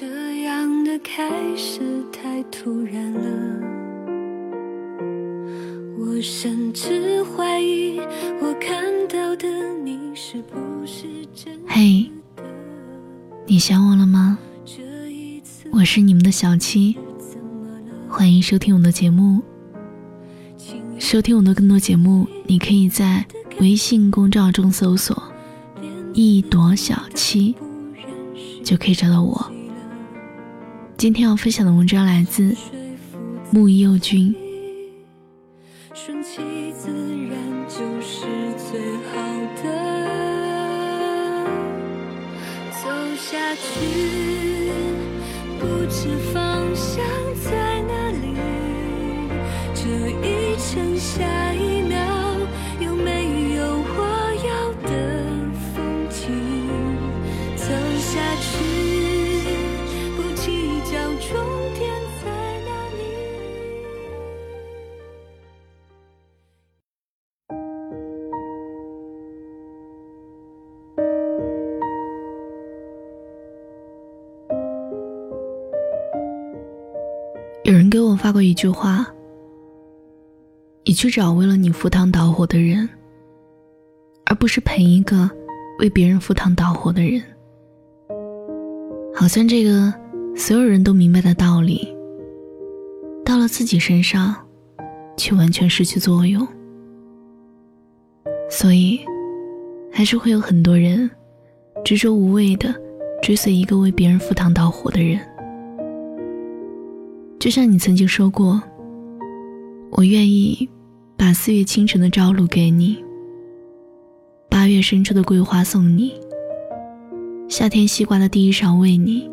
这样的开始太突然了，我甚至怀疑我看到的你是不是真嘿，你想我了吗？我是你们的小七，欢迎收听我的节目。收听我的更多节目，你可以在微信公众号中搜索“一朵小七”，就可以找到我。今天要分享的文章来自木佑君。顺其自然就是最好的，走下去不知方向在哪里，这一程下一发过一句话：“你去找为了你赴汤蹈火的人，而不是陪一个为别人赴汤蹈火的人。”好像这个所有人都明白的道理，到了自己身上，却完全失去作用。所以，还是会有很多人执着无畏的追随一个为别人赴汤蹈火的人。就像你曾经说过，我愿意把四月清晨的朝露给你，八月深处的桂花送你，夏天西瓜的第一勺喂你，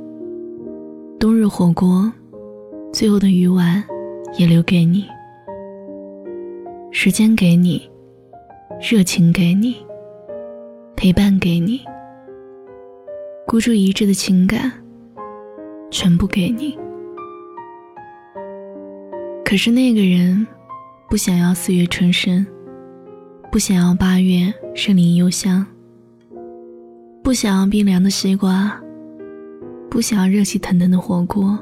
冬日火锅最后的鱼丸也留给你。时间给你，热情给你，陪伴给你，孤注一掷的情感全部给你。可是那个人，不想要四月春深，不想要八月森林幽香，不想要冰凉的西瓜，不想要热气腾腾的火锅，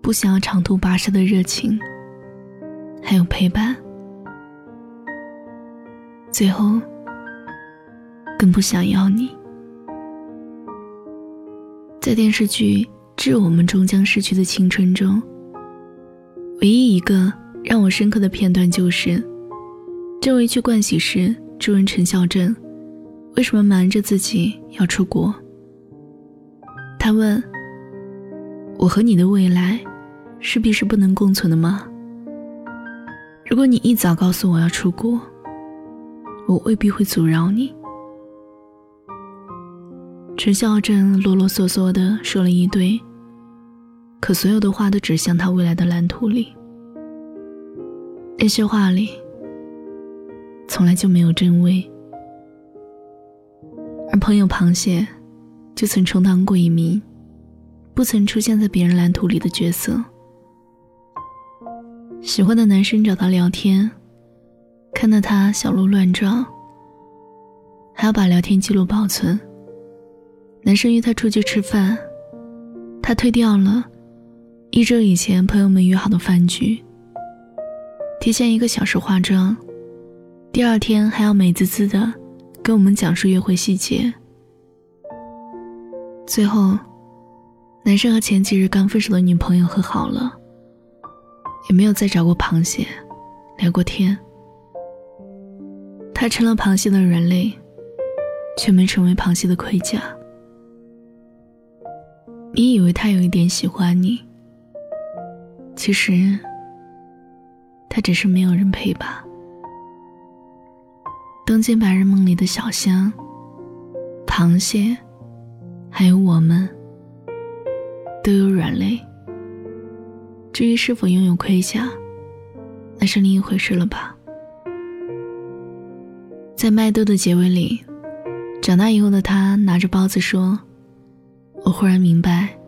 不想要长途跋涉的热情，还有陪伴，最后更不想要你。在电视剧《致我们终将逝去的青春》中。唯一一个让我深刻的片段就是，郑维去盥洗室质问陈孝正，为什么瞒着自己要出国。他问：“我和你的未来，势必是不能共存的吗？如果你一早告诉我要出国，我未必会阻挠你。”陈孝正啰啰嗦嗦地说了一堆。可所有的话都指向他未来的蓝图里，那些话里从来就没有真味。而朋友螃蟹，就曾充当过一名不曾出现在别人蓝图里的角色。喜欢的男生找他聊天，看到他小鹿乱撞，还要把聊天记录保存。男生约他出去吃饭，他推掉了。一周以前，朋友们约好的饭局，提前一个小时化妆，第二天还要美滋滋的跟我们讲述约会细节。最后，男生和前几日刚分手的女朋友和好了，也没有再找过螃蟹聊过天。他成了螃蟹的软肋，却没成为螃蟹的盔甲。你以为他有一点喜欢你？其实，他只是没有人陪吧。东京白日梦里的小香、螃蟹，还有我们，都有软肋。至于是否拥有盔甲，那是另一回事了吧。在麦兜的结尾里，长大以后的他拿着包子说：“我忽然明白，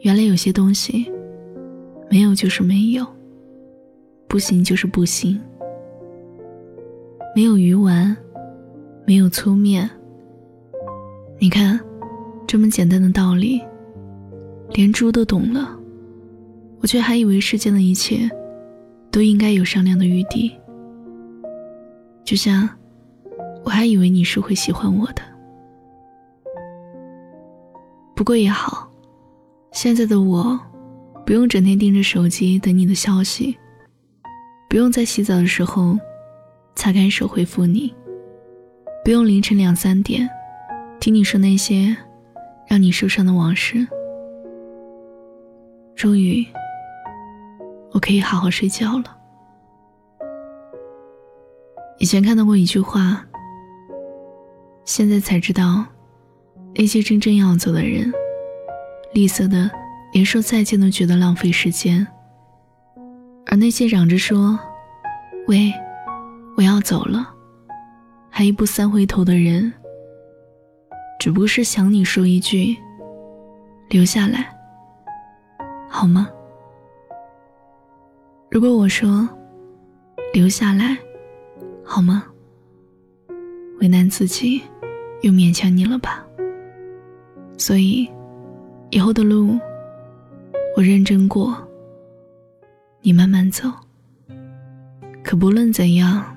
原来有些东西。”没有就是没有，不行就是不行。没有鱼丸，没有粗面。你看，这么简单的道理，连猪都懂了，我却还以为世间的一切都应该有商量的余地。就像我还以为你是会喜欢我的。不过也好，现在的我不用整天盯着手机等你的消息，不用在洗澡的时候擦干手回复你，不用凌晨两三点听你说那些让你受伤的往事。终于，我可以好好睡觉了。以前看到过一句话，现在才知道，那些真正要走的人，吝啬的连说再见都觉得浪费时间；而那些嚷着说“喂，我要走了”，还一步三回头的人，只不过是想你说一句“留下来”。好吗？如果我说留下来，好吗？为难自己，又勉强你了吧？所以，以后的路，我认真过，你慢慢走。可不论怎样，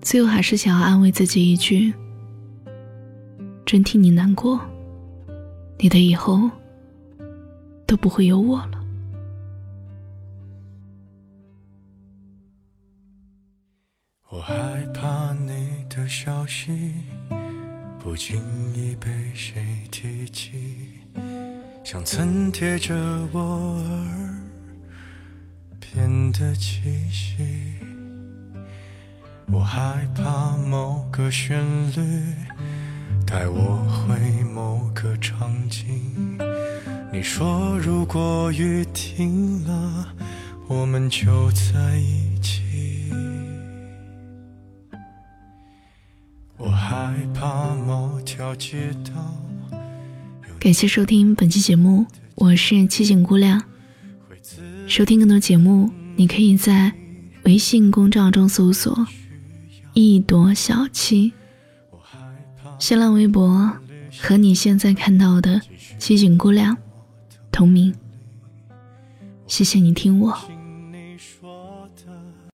最后还是想要安慰自己一句：真替你难过。你的以后。都不会有我了。我害怕你的消息不经意被谁提起，像曾贴着我耳边的气息。我害怕某个旋律带我回某个场景。你说，如果雨停了，我们就在一起。我害怕某条街道。感谢收听本期节目，我是七景姑娘。收听更多节目，你可以在微信公众号中搜索“一朵小七”，新浪微博和你现在看到的七景姑娘。同名，谢谢你听我。